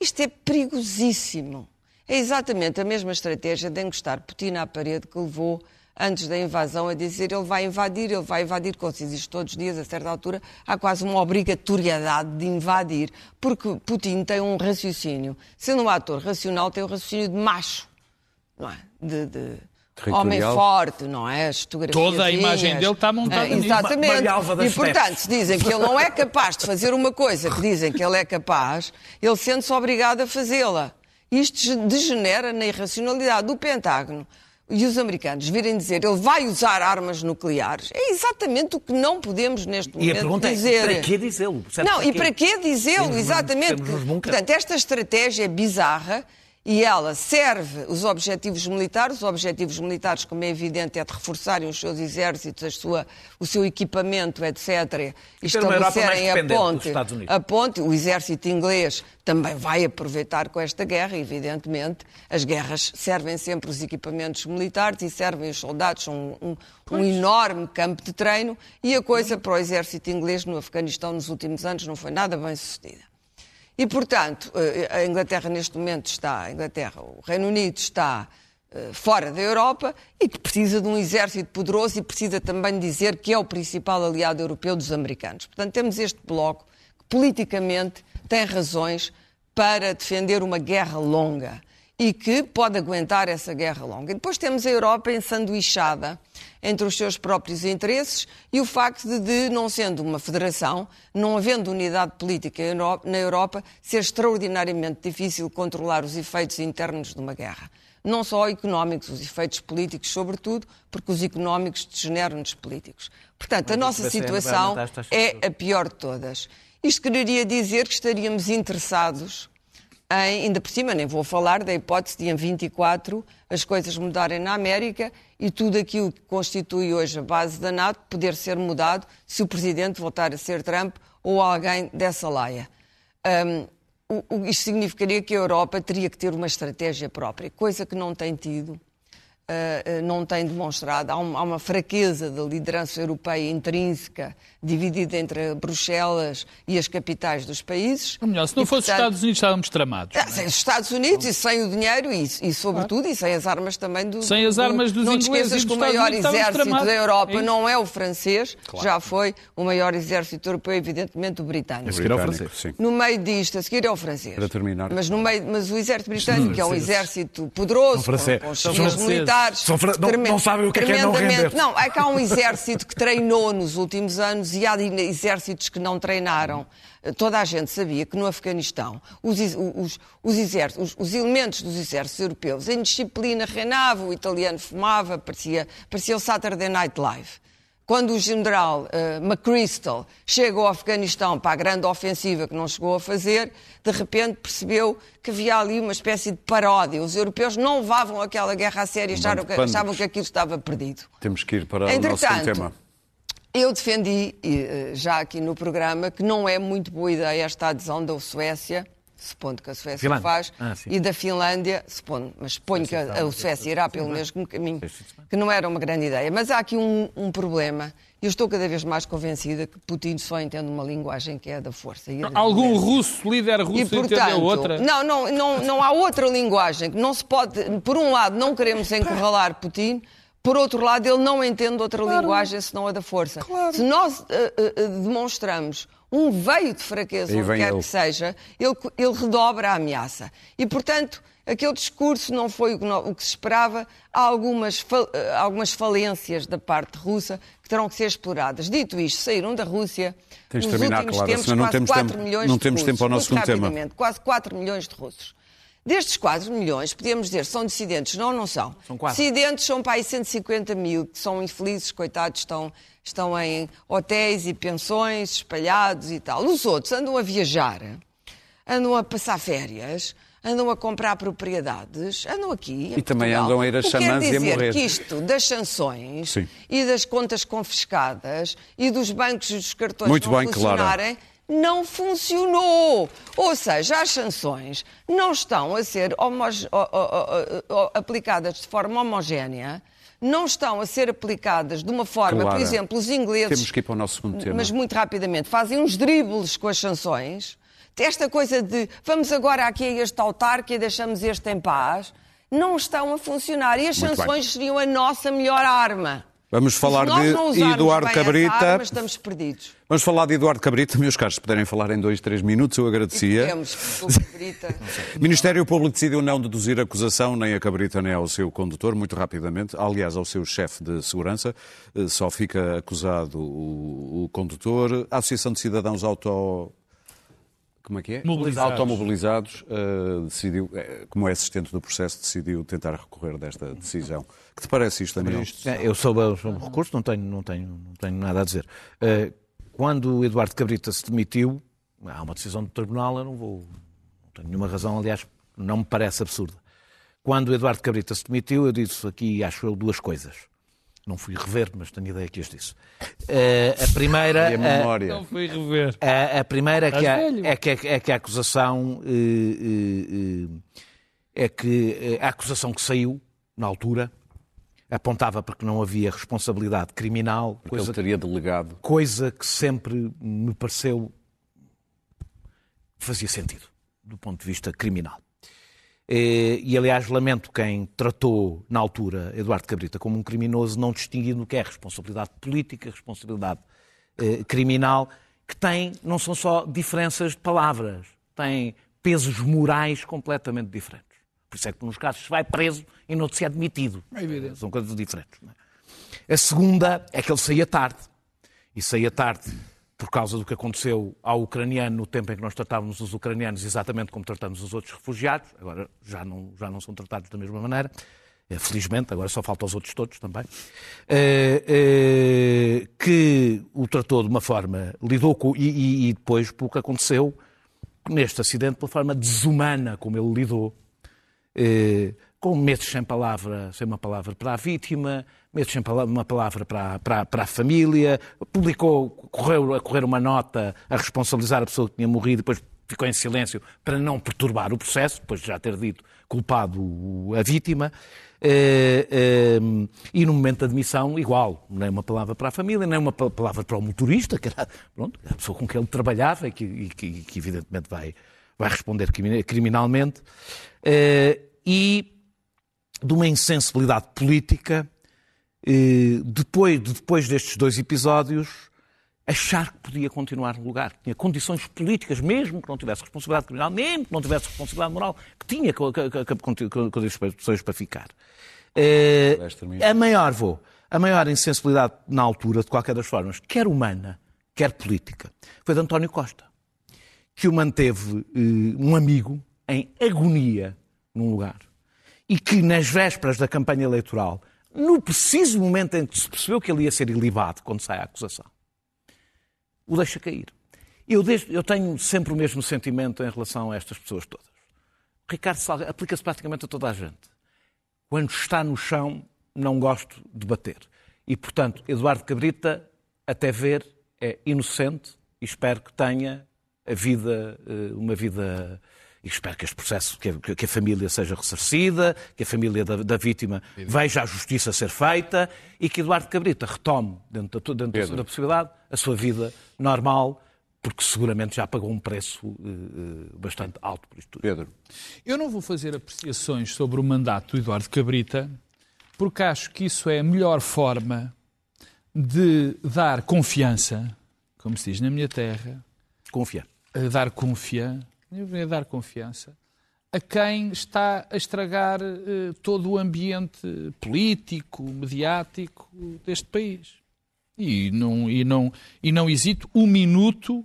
Isto é perigosíssimo. É exatamente a mesma estratégia de encostar Putin à parede que levou antes da invasão, a dizer ele vai invadir, ele vai invadir, como se existe todos os dias, a certa altura, há quase uma obrigatoriedade de invadir, porque Putin tem um raciocínio. Sendo um ator racional, tem um raciocínio de macho, não é? De, de homem forte, não é? As Toda a imagem dele está montada é, Exatamente. E, portanto, se dizem que ele não é capaz de fazer uma coisa que dizem que ele é capaz, ele sente-se obrigado a fazê-la. Isto degenera na irracionalidade do Pentágono e os americanos virem dizer ele vai usar armas nucleares, é exatamente o que não podemos neste momento dizer. E a pergunta dizer. é, para que dizê-lo? Não, e para que dizê-lo? Exatamente. Portanto, esta estratégia é bizarra e ela serve os objetivos militares. Os objetivos militares, como é evidente, é de reforçarem os seus exércitos, a sua, o seu equipamento, etc. E estabelecerem a ponte, a ponte. O exército inglês também vai aproveitar com esta guerra, evidentemente. As guerras servem sempre os equipamentos militares e servem os soldados, são um, um, um enorme campo de treino. E a coisa para o exército inglês no Afeganistão nos últimos anos não foi nada bem sucedida. E, portanto, eh, a Inglaterra neste momento está, a Inglaterra, o Reino Unido está eh, fora da Europa e que precisa de um exército poderoso e precisa também dizer que é o principal aliado europeu dos americanos. Portanto, temos este bloco que politicamente tem razões para defender uma guerra longa e que pode aguentar essa guerra longa. E depois temos a Europa ensanduichada entre os seus próprios interesses e o facto de, de, não sendo uma federação, não havendo unidade política na Europa, ser extraordinariamente difícil controlar os efeitos internos de uma guerra. Não só económicos, os efeitos políticos, sobretudo, porque os económicos degeneram nos políticos. Portanto, a nossa situação é a pior de todas. Isto quereria dizer que estaríamos interessados em, ainda por cima, nem vou falar da hipótese de em 24 as coisas mudarem na América e tudo aquilo que constitui hoje a base da NATO poder ser mudado se o Presidente voltar a ser Trump ou alguém dessa laia. Um, o, isto significaria que a Europa teria que ter uma estratégia própria, coisa que não tem tido não tem demonstrado. Há, um, há, uma fraqueza da liderança europeia intrínseca, dividida entre Bruxelas e as capitais dos países. Ou melhor, se não e, fosse os Estados Unidos, estávamos tramados. É? Sem os Estados Unidos e sem o dinheiro e, e sobretudo, e sem as armas também do. Sem as armas dos do, Não te esqueças que o maior exército da Europa é não é o francês, claro. já foi o maior exército europeu, evidentemente, o britânico. A seguir ao francês. Sim. No meio disto, a seguir é o francês. Para terminar. Mas, no meio, mas o exército britânico é um exército poderoso, com, com chefias militares militares. Não, não, sabem o que é, que é não render. Não, é que há um exército que treinou nos últimos anos e há exércitos que não treinaram. Toda a gente sabia que no Afeganistão os, os, os, exércitos, os, os elementos dos exércitos europeus, em disciplina reinavam, o italiano fumava, parecia, parecia o Saturday Night Live. Quando o general uh, McChrystal chega ao Afeganistão para a grande ofensiva que não chegou a fazer, de repente percebeu que havia ali uma espécie de paródia. Os europeus não levavam aquela guerra a sério, acharam que, achavam que aquilo estava perdido. Temos que ir para Entretanto, o nosso tema. Eu defendi, eh, já aqui no programa, que não é muito boa ideia esta adesão da Suécia supondo que a Suécia Finlândia. faz, ah, e da Finlândia, supondo, mas suponho que a, a Suécia irá pelo mesmo caminho, que não era uma grande ideia. Mas há aqui um, um problema, e eu estou cada vez mais convencida que Putin só entende uma linguagem que é a da força. Da Algum russo, líder russo, e, portanto, entendeu outra? Não, não, não, não há outra linguagem. Não se pode, por um lado, não queremos encurralar Putin, por outro lado, ele não entende outra claro. linguagem senão a da força. Claro. Se nós uh, uh, demonstramos um veio de fraqueza, onde quer ele. que seja, ele, ele redobra a ameaça. E, portanto, aquele discurso não foi o que se esperava. Há algumas, algumas falências da parte russa que terão que ser exploradas. Dito isto, saíram da Rússia Tens nos terminar, últimos Clara, tempos quase quase 4 tempo, milhões não de temos russos. tempo ao nosso segundo tema. Quase 4 milhões de russos. Destes 4 milhões, podemos dizer, são dissidentes? Não, não são. São quatro. Dissidentes são para aí 150 mil, que são infelizes, coitados, estão, estão em hotéis e pensões espalhados e tal. Os outros andam a viajar, andam a passar férias, andam a comprar propriedades, andam aqui. E também Portugal. andam a ir a chamãs e a morrer. que isto das sanções Sim. e das contas confiscadas e dos bancos e dos cartões Muito não bem, funcionarem. Clara não funcionou. Ou seja, as sanções não estão a ser aplicadas de forma homogénea não estão a ser aplicadas de uma forma, Clara, por exemplo, os ingleses. Temos que ir para o nosso segundo tema. Mas muito rapidamente, fazem uns dribles com as sanções. Esta coisa de vamos agora aqui a este autarca e deixamos este em paz, não estão a funcionar. E as muito sanções bem. seriam a nossa melhor arma. Vamos falar de Eduardo Cabrita. Arma, estamos perdidos. Vamos falar de Eduardo Cabrita. Meus caros, se puderem falar em dois, três minutos, eu agradecia. Podemos, Cabrita. [laughs] Ministério Público decidiu não deduzir acusação nem a Cabrita nem ao seu condutor, muito rapidamente. Aliás, ao seu chefe de segurança. Eh, só fica acusado o, o condutor. A Associação de Cidadãos Auto como é que é? Mobilizados. Automobilizados, uh, decidiu, uh, como é assistente do processo, decidiu tentar recorrer desta decisão. Que te parece isto, Daniel? É, eu soube o recurso, não tenho, não, tenho, não tenho nada a dizer. Uh, quando o Eduardo Cabrita se demitiu, há uma decisão do tribunal, eu não vou, não tenho nenhuma razão, aliás, não me parece absurda. Quando o Eduardo Cabrita se demitiu, eu disse aqui, acho eu, duas coisas. Não fui rever, mas tenho ideia que as disse. Uh, a primeira. E a memória. Não fui rever. A, a primeira que a, é, que, é que a acusação. Uh, uh, é que a acusação que saiu, na altura, apontava para que não havia responsabilidade criminal. Porque coisa, ele teria delegado. Coisa que sempre me pareceu. fazia sentido, do ponto de vista criminal. Eh, e, aliás, lamento quem tratou, na altura, Eduardo Cabrita como um criminoso, não distinguindo o que é responsabilidade política, responsabilidade eh, criminal, que tem, não são só diferenças de palavras, tem pesos morais completamente diferentes. Por isso é que, nos casos, se vai preso e não se é admitido. É. São coisas diferentes. é? A segunda é que ele saía tarde. E saía tarde por causa do que aconteceu ao ucraniano no tempo em que nós tratávamos os ucranianos exatamente como tratamos os outros refugiados. Agora já não, já não são tratados da mesma maneira. Eh, Felizmente, agora só faltam os outros todos também. Eh, eh, que o tratou de uma forma, lidou com. E, e- depois, pelo que aconteceu neste acidente, pela forma desumana como ele lidou com meses sem palavra, sem uma palavra para a vítima, meses sem pala- uma palavra para, para, para a família, publicou, correu a correr uma nota a responsabilizar a pessoa que tinha morrido, depois ficou em silêncio para não perturbar o processo, depois de já ter dito culpado a vítima. Eh, eh, e no momento da admissão, igual, nem uma palavra para a família, nem uma pa- palavra para o motorista, que era pronto, a pessoa com quem ele trabalhava e que, e que- que evidentemente vai, vai responder crimi- criminalmente. Eh, e de uma insensibilidade política, eh, depois, depois destes dois episódios, achar que podia continuar no lugar, que tinha condições políticas, mesmo que não tivesse responsabilidade criminal, mesmo que não tivesse responsabilidade moral, que tinha co- co- co- co- condições para ficar. Eh, a maior, vou, a maior insensibilidade na altura, de qualquer das formas, quer humana, quer política, foi de António Costa, que o manteve eh, um amigo em agonia num lugar e que nas vésperas da campanha eleitoral, no preciso momento em que se percebeu que ele ia ser ilibado quando sai a acusação, o deixa cair. Eu, eu tenho sempre o mesmo sentimento em relação a estas pessoas todas. Ricardo Salgado aplica-se praticamente a toda a gente. Quando está no chão, não gosto de bater. E, portanto, Eduardo Cabrita, até ver, é inocente e espero que tenha a vida, eh, uma vida. E espero que este processo, que a, que a família seja ressarcida, que a família da, da vítima veja a justiça ser feita e que Eduardo Cabrita retome, dentro, da, dentro Pedro. da possibilidade, a sua vida normal, porque seguramente já pagou um preço eh, bastante alto por isto tudo. Pedro, Eu não vou fazer apreciações sobre o mandato do Eduardo Cabrita, porque acho que isso é a melhor forma de dar confiança, como se diz na minha terra, Confia. a dar confiança, a dar confiança a quem está a estragar eh, todo o ambiente político, mediático deste país. E não, e, não, e não hesito um minuto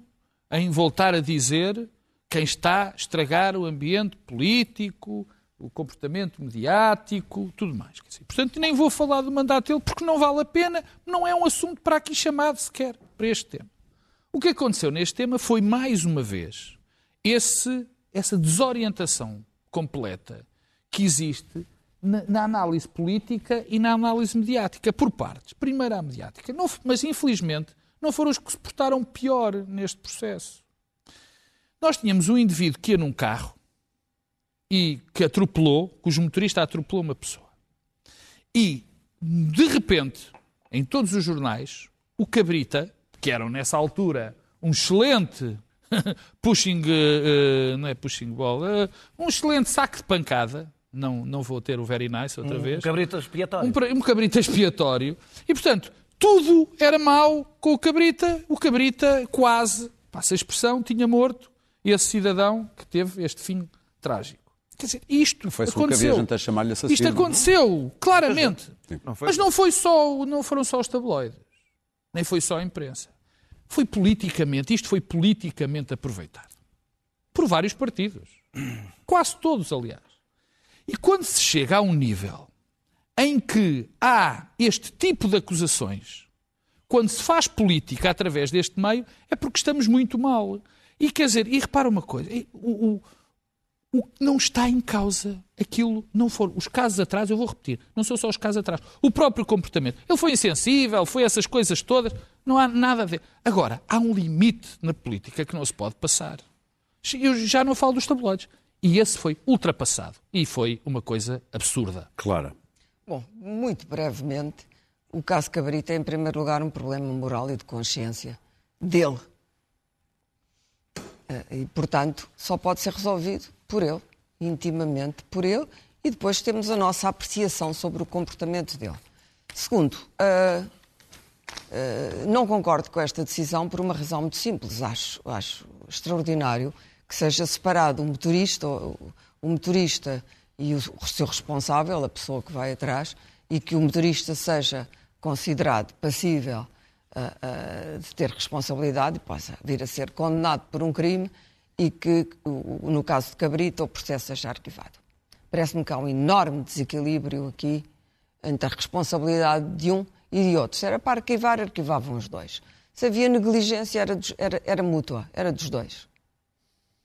em voltar a dizer quem está a estragar o ambiente político, o comportamento mediático, tudo mais. Portanto, nem vou falar do mandato dele porque não vale a pena, não é um assunto para aqui chamado sequer, para este tema. O que aconteceu neste tema foi, mais uma vez, esse, essa desorientação completa que existe na, na análise política e na análise mediática, por partes. Primeiro a mediática, Não mas infelizmente não foram os que se portaram pior neste processo. Nós tínhamos um indivíduo que ia num carro e que atropelou, cujo motorista atropelou uma pessoa. E, de repente, em todos os jornais, o Cabrita, que era nessa altura um excelente [laughs] pushing, eh, não é pushing ball, eh, um excelente saco de pancada, não, não vou ter o very nice outra vez, Cabrita expiatório. um, pra- um cabrita expiatório. E, portanto, tudo era mau com o cabrita. O cabrita quase, passa a expressão, tinha morto esse cidadão que teve este fim trágico. Quer dizer, isto Foi-se um que havia aconteceu. gente a chamar-lhe assassino. Isto aconteceu, claramente. Não foi? Mas não foi só, não foram só os tabloides, nem foi só a imprensa. Foi politicamente, isto foi politicamente aproveitado por vários partidos, quase todos, aliás. E quando se chega a um nível em que há este tipo de acusações, quando se faz política através deste meio, é porque estamos muito mal. E quer dizer, e repara uma coisa, o, o- o que não está em causa aquilo não foram os casos atrás, eu vou repetir, não são só os casos atrás, o próprio comportamento. Ele foi insensível, foi essas coisas todas, não há nada a ver. Agora, há um limite na política que não se pode passar. Eu já não falo dos tabloides. E esse foi ultrapassado. E foi uma coisa absurda. Clara. Bom, muito brevemente, o caso Cabrita é, em primeiro lugar, um problema moral e de consciência dele. Eh, E, portanto, só pode ser resolvido por ele, intimamente por ele, e depois temos a nossa apreciação sobre o comportamento dele. Segundo, eh, eh, não concordo com esta decisão por uma razão muito simples. Acho, acho extraordinário que seja separado o motorista, o, o motorista e o seu responsável, a pessoa que vai atrás, e que o motorista seja considerado passível uh, uh, de ter responsabilidade e possa vir a ser condenado por um crime e que, no caso de Cabrita, o processo seja arquivado. Parece-me que há um enorme desequilíbrio aqui entre a responsabilidade de um e de outro. Se era para arquivar, arquivavam os dois. Se havia negligência, era, era, era mútua, era dos dois.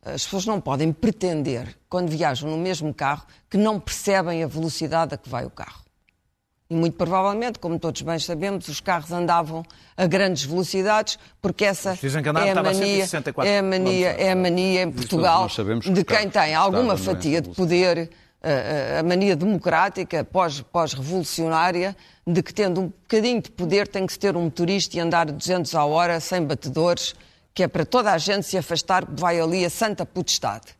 As pessoas não podem pretender, quando viajam no mesmo carro, que não percebem a velocidade a que vai o carro. E muito provavelmente, como todos bem sabemos, os carros andavam a grandes velocidades, porque essa é a, mania, é a mania, é a mania em Portugal de quem tem alguma fatia de poder, a, a mania democrática pós-revolucionária, de que tendo um bocadinho de poder tem que se ter um motorista e andar 200 a hora sem batedores, que é para toda a gente se afastar, vai ali a santa potestade.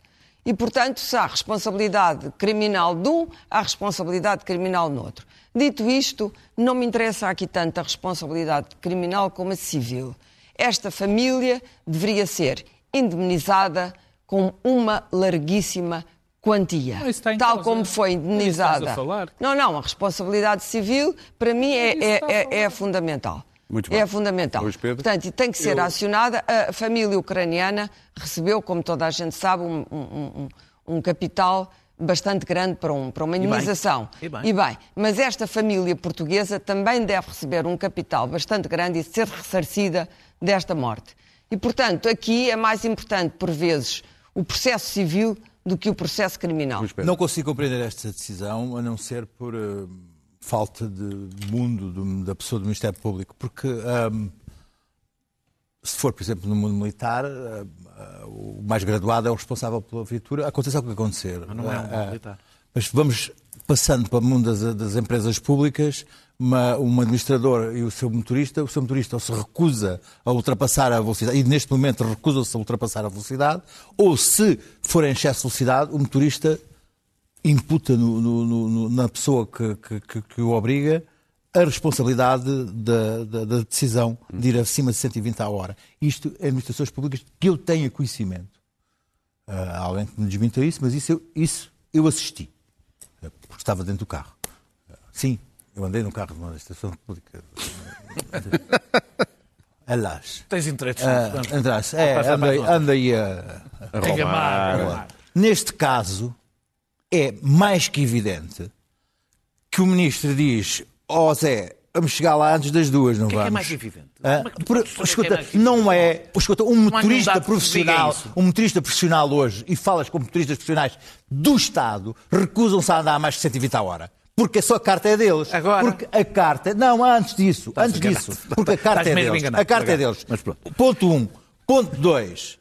E, portanto, se há responsabilidade criminal de um, há responsabilidade criminal no outro. Dito isto, não me interessa aqui tanto a responsabilidade criminal como a civil. Esta família deveria ser indemnizada com uma larguíssima quantia, não, tal como foi indemnizada. Não, não, a responsabilidade civil para mim é, é, é, é fundamental. Muito bem. É fundamental. Luís Pedro? Portanto, tem que ser Eu... acionada. A família ucraniana recebeu, como toda a gente sabe, um, um, um, um capital bastante grande para, um, para uma indemnização. E bem. e bem. Mas esta família portuguesa também deve receber um capital bastante grande e ser ressarcida desta morte. E, portanto, aqui é mais importante, por vezes, o processo civil do que o processo criminal. Não consigo compreender esta decisão, a não ser por. Uh falta de mundo do, da pessoa do Ministério Público, porque um, se for, por exemplo, no mundo militar, uh, uh, o mais graduado é o responsável pela viatura, aconteça o que acontecer. Mas não é um uh, militar. Mas vamos passando para o mundo das, das empresas públicas, uma, um administrador e o seu motorista, o seu motorista ou se recusa a ultrapassar a velocidade, e neste momento recusa-se a ultrapassar a velocidade, ou se for em excesso de velocidade, o motorista imputa no, no, no, na pessoa que, que, que, o obriga a responsabilidade da, da, da, decisão de ir acima de 120 à hora. Isto é administrações públicas que eu tenha conhecimento. Uh, há alguém que me desminta isso, mas isso eu, isso eu assisti, uh, porque estava dentro do carro. Uh, sim, eu andei no carro de uma administração pública. [laughs] Aliás. Tens interesse. Uh, é, andei, andei a, a, a roubar. Neste caso, é mais que evidente que o ministro diz: Ó oh, Zé, vamos chegar lá antes das duas, não que vamos? É, que é mais evidente? Ah, é por, escuta, é não é. Escuta, um motorista profissional, um motorista profissional hoje, e falas com motoristas profissionais do Estado, recusam-se a andar mais de 120 a hora. Porque só a carta é deles. Agora? Porque a carta. Não, antes disso. Estás antes disso. Porque a carta é deles. A carta é deles. Ponto 1. Um. Ponto 2.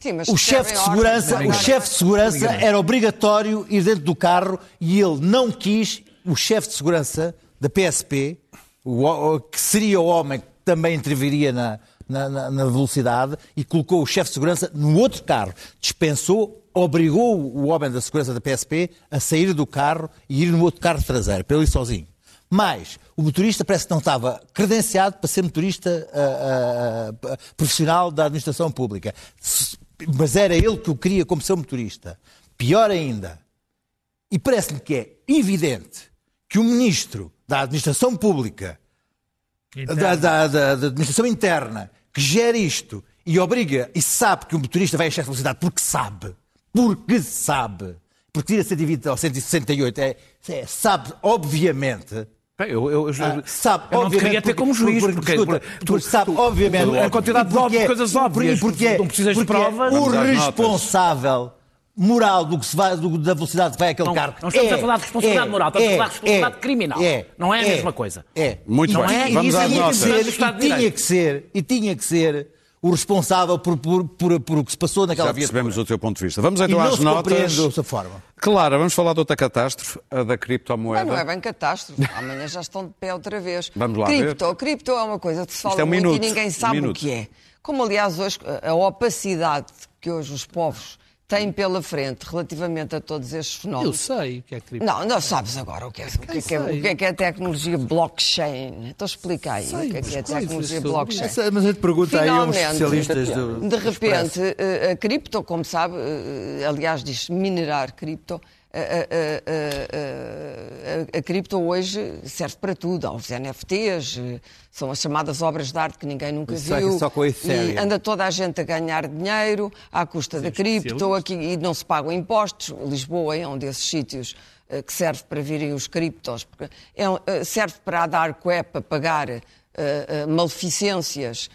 Sim, o chefe de segurança, o chefe de segurança era obrigatório ir dentro do carro e ele não quis, o chefe de segurança da PSP, o, que seria o homem que também interviria na, na, na velocidade, e colocou o chefe de segurança no outro carro. Dispensou, obrigou o homem da segurança da PSP a sair do carro e ir no outro carro traseiro, para ele ir sozinho. Mas o motorista parece que não estava credenciado para ser motorista uh, uh, uh, profissional da administração pública mas era ele que o queria como seu motorista. Pior ainda, e parece-me que é evidente que o ministro da Administração Pública, da, da, da, da, Administração Interna, que gera isto e obriga e sabe que o motorista vai a excesso de velocidade porque sabe, porque sabe, porque tira 120 ou 168, é, é, sabe, obviamente, eu, eu, eu, ah, sabe, eu não queria ter como juiz, porque, porque, porque, porque tu, sabe, tu, obviamente, a quantidade de óbvio, coisas óbvias, porque, não precisas de provas. O responsável moral do que se vai, do, da velocidade que vai aquele não, carro. Não estamos é, a falar de responsabilidade é, moral, estamos é, a falar de responsabilidade é, criminal. É, não é a é, mesma coisa. É. Muito não bem. É, Vamos e, às e tinha que ser, e tinha que ser o responsável por, por, por, por o que se passou naquela Já percebemos o teu ponto de vista. Vamos então e às não se notas. dessa forma. Claro, vamos falar de outra catástrofe, a da criptomoeda. Não, não é bem catástrofe. [laughs] Amanhã já estão de pé outra vez. Vamos lá cripto, ver. Cripto é uma coisa que se fala é um muito minuto. e ninguém sabe Um o que é. Como, aliás, hoje a opacidade que hoje os povos têm pela frente relativamente a todos estes Eu fenómenos. sei o que é cripto. Não, não sabes agora o que é, o que é, que é, o que é, que é a tecnologia blockchain. Então explica aí Sei o que é, que é tecnologia blockchain. Essa- Mas a gente pergunta aí a uns Finalmente, especialistas do. De repente, eh, a cripto, como sabe, eh, aliás, diz minerar cripto, a, a, a, a, cripto hoje serve para tudo. Há os NFTs, são as chamadas obras de arte que ninguém nunca Só- viu. só com a e anda toda a gente a ganhar dinheiro à custa da cripto aqui, e não se pagam impostos. Lisboa é um desses sítios eh, que serve para virem os criptos, porque é eh, serve para a dark web a pagar eh, eh, maleficências,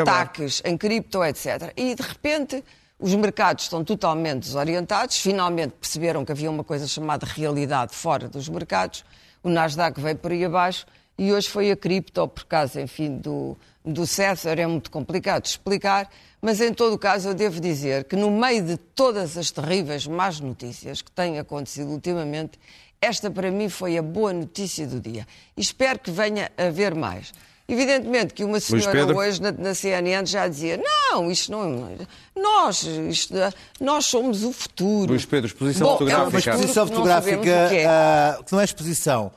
ataques em cripto, etc. E de repente os mercados estão totalmente desorientados, finalmente perceberam que havia uma coisa chamada realidade fora dos mercados, o Nasdaq veio por aí abaixo e hoje foi a cripto, por causa, enfim, do, do César, é muito complicado de explicar, mas em todo o caso eu devo dizer que no meio de todas as terríveis más notícias que têm acontecido ultimamente, esta para mim foi a boa notícia do dia. Espero que venha a haver mais. Evidentemente que uma senhora Pedro. hoje na, na CNN já dizia: não, isto não. Nós, isto, nós somos o futuro. Luís Pedro, exposição Bom, fotográfica. É um Uma exposição que não fotográfica o que é. ah, que não é exposição.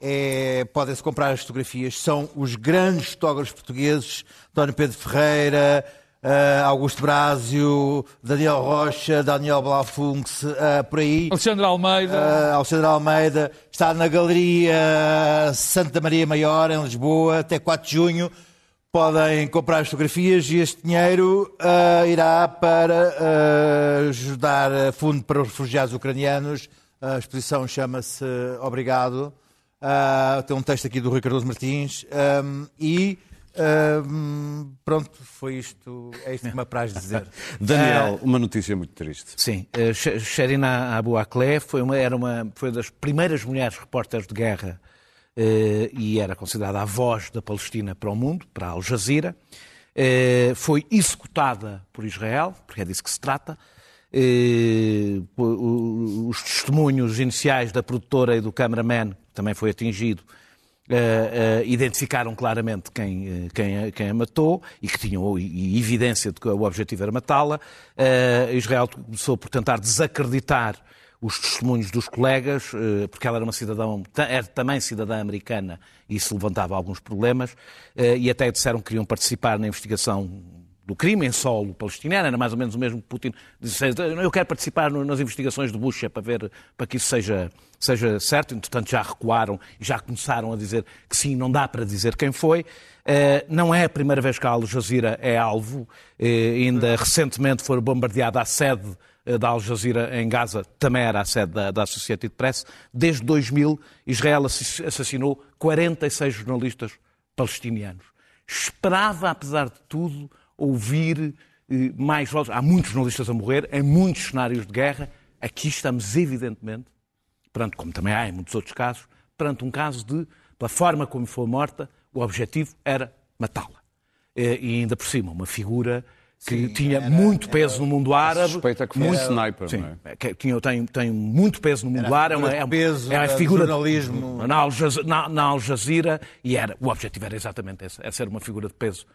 É, Podem-se comprar as fotografias. São os grandes fotógrafos portugueses, António Pedro Ferreira, ah, Augusto Brásio, Daniel Rocha, Daniel Blafunx, ah, por aí. Alexandre Almeida. Ah, Alexandre Almeida está na Galeria Santa Maria Maior, em Lisboa, até 4 de junho. Podem comprar as fotografias e este dinheiro irá para ajudar a fundo para os refugiados ucranianos. A exposição chama-se Obrigado. Tem um texto aqui do Rui Cardoso Martins. Ahm, e pronto, foi isto. É isto que me apraz dizer. [laughs] Daniel, uma notícia muito triste. Sim, Sh- Sherina Abu Akleh foi uma, era uma, foi das primeiras mulheres repórteres de guerra eh, e era considerada a voz da Palestina para o mundo, para a Al Jazeera. Eh, foi executada por Israel, porque é disso que se trata. Os testemunhos iniciais da produtora e do cameraman, que também foi atingido, eh, identificaram claramente quem, eh, quem, quem a matou e que tinham e- evidência de que o objetivo era matá-la. Israel começou por tentar desacreditar os testemunhos dos colegas, porque ela era uma cidadã, era também cidadã americana e isso levantava alguns problemas, e até disseram que queriam participar na investigação do crime em solo palestiniano, era mais ou menos o mesmo que Putin disse, eu quero participar nas investigações de Bush é para ver, para que isso seja, seja certo, entretanto já recuaram e já começaram a dizer que sim, não dá para dizer quem foi. Eh, não é a primeira vez que a Al Jazeera é alvo, Eh, ainda recentemente foi bombardeada a sede eh, da Al Jazeera em Gaza, também era a sede da, da Associated Press. Desde 2000, Israel assass- assassinou 46 jornalistas palestinianos. Esperava, apesar de tudo, ouvir eh, mais vozes. Há muitos jornalistas a morrer, em muitos cenários de guerra. Aqui estamos, evidentemente, perante, como também há em muitos outros casos, perante um caso de, pela forma como foi morta, o objetivo era matá-la. Eh, E ainda por cima, uma figura que tinha muito peso no mundo árabe. Suspeita que um sniper, Sim, não é? que tinha, tem, tem muito peso no mundo árabe. É, uma- peso, é a do figura jornalismo. na Al, Jaz- na, na Al Jazeera e era, o objetivo era exatamente esse, era ser uma figura de peso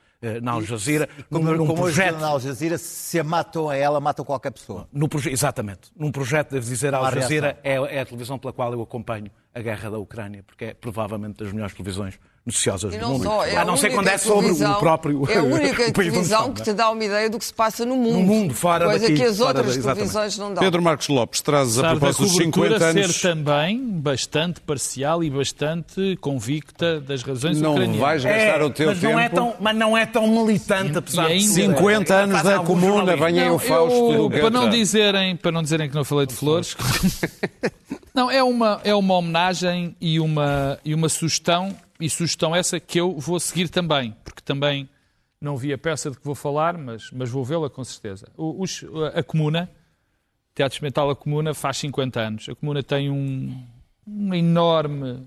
na Al Jazeera, Como, num, num como projeto. na Al Jazeera, se a matam a ela, matam qualquer pessoa. No exatamente. Num projeto, devo dizer, a Al. Jazeera é, é a televisão pela qual eu acompanho a guerra da Ucrânia, porque é provavelmente das melhores televisões noticiosas E do não mundo. só, é a não ser quando é sobre o próprio É a [laughs] única televisão estão, que não é? te dá uma ideia do que se passa no mundo. No mundo, fora Coisa daqui, que as outras da- exatamente. televisões não dão. Pedro Marcos Lopes, trazes a propósito dos cobertura 50 anos. ser também bastante parcial e bastante convicta das razões Não ucranianas. vais gastar É, o teu mas tempo. Não é tão, mas não é tão militante, apesar de ainda- ser. 50 anos da comuna, venha aí o Não, Fausto eu- para não dizerem para não dizerem que não falei de flores [laughs] [laughs] não é uma é uma homenagem e uma e uma sugestão e sugestão essa que eu vou seguir também porque também não vi a peça de que vou falar mas mas vou vê-la com certeza O- a comuna Teatro Experimental a Comuna faz 50 anos a Comuna tem um, um enorme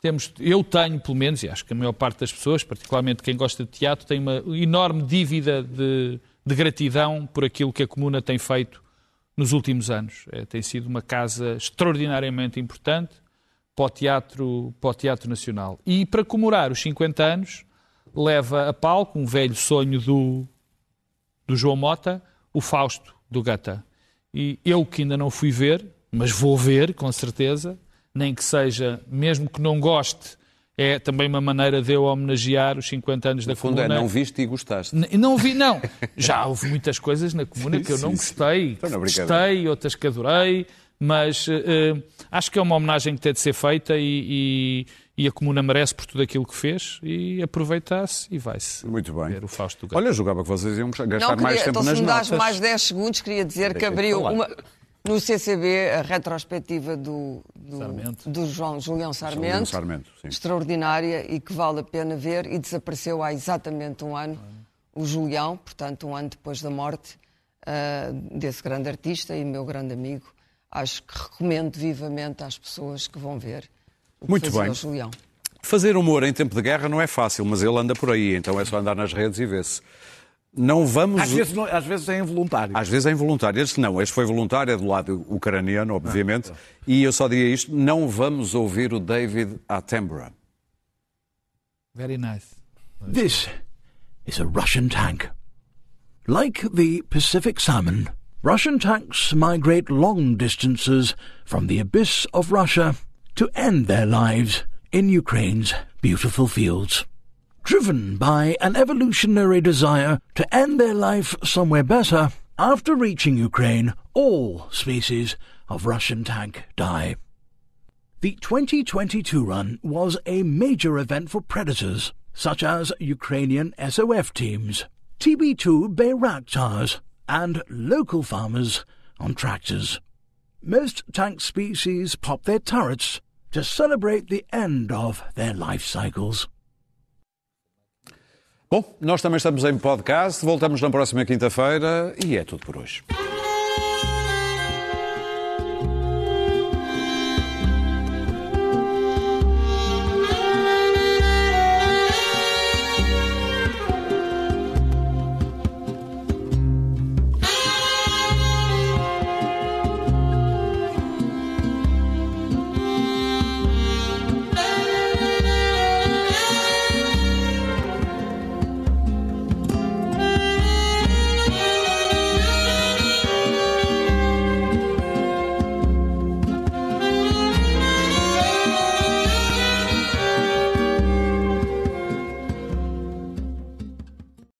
temos, eu tenho, pelo menos, e acho que a maior parte das pessoas, particularmente quem gosta de teatro, tem uma enorme dívida de, de gratidão por aquilo que a Comuna tem feito nos últimos anos. É, tem sido uma casa extraordinariamente importante para o, teatro, para o Teatro Nacional. E para comemorar os 50 anos, leva a palco um velho sonho do, do João Mota, o Fausto do Gata. E eu que ainda não fui ver, mas vou ver, com certeza, nem que seja, mesmo que não goste, é também uma maneira de eu homenagear os 50 anos da No fundo é, Comuna. não viste e gostaste. N- Não vi, não. [laughs] Já houve muitas coisas na Comuna que eu não sim, sim. gostei. Então, não, brincadeira. Gostei, outras que adorei, Mas uh, acho que é uma homenagem que tem de ser feita e, e, e a Comuna merece por tudo aquilo que fez e aproveitar-se e vai-se Muito bem. ver o Fausto do Gato. Olha, julgava que vocês iam gastar Não, mais queria, tempo então se nas me dás notas. mais 10 segundos, queria dizer que abriu uma, no CCB a retrospectiva do, do, Sarmento. do João Julião Sarmento, Julião Sarmento, sim. extraordinária e que vale a pena ver, e desapareceu há exatamente um ano o Julião, portanto um ano depois da morte ah, desse grande artista e meu grande amigo. Acho que recomendo vivamente às pessoas que vão ver o que Muito bem. Julião. Fazer humor em tempo de guerra não é fácil, mas ele anda por aí, então é só andar nas redes e ver-se. Não vamos. Às vezes, não- às vezes é involuntário. Às vezes é involuntário. Este não, este foi voluntário, é do lado ucraniano, obviamente. E eu só diria isto: não vamos ouvir o David Attenborough. Very nice. This is a Russian tank. Like the Pacific salmon, Russian tanks migrate long distances from the abyss of Russia to end their lives in Ukraine's beautiful fields. Driven by an evolutionary desire to end their life somewhere better, after reaching Ukraine, all species of Russian tank die. The 2022 run was a major event for predators, such as Ukrainian SOF teams, TB2 Bayraktars, and local farmers on tractors. Most tank species pop their turrets to celebrate the end of their life cycles. Bom, nós também estamos em podcast, voltamos na próxima quinta-feira e é tudo por hoje.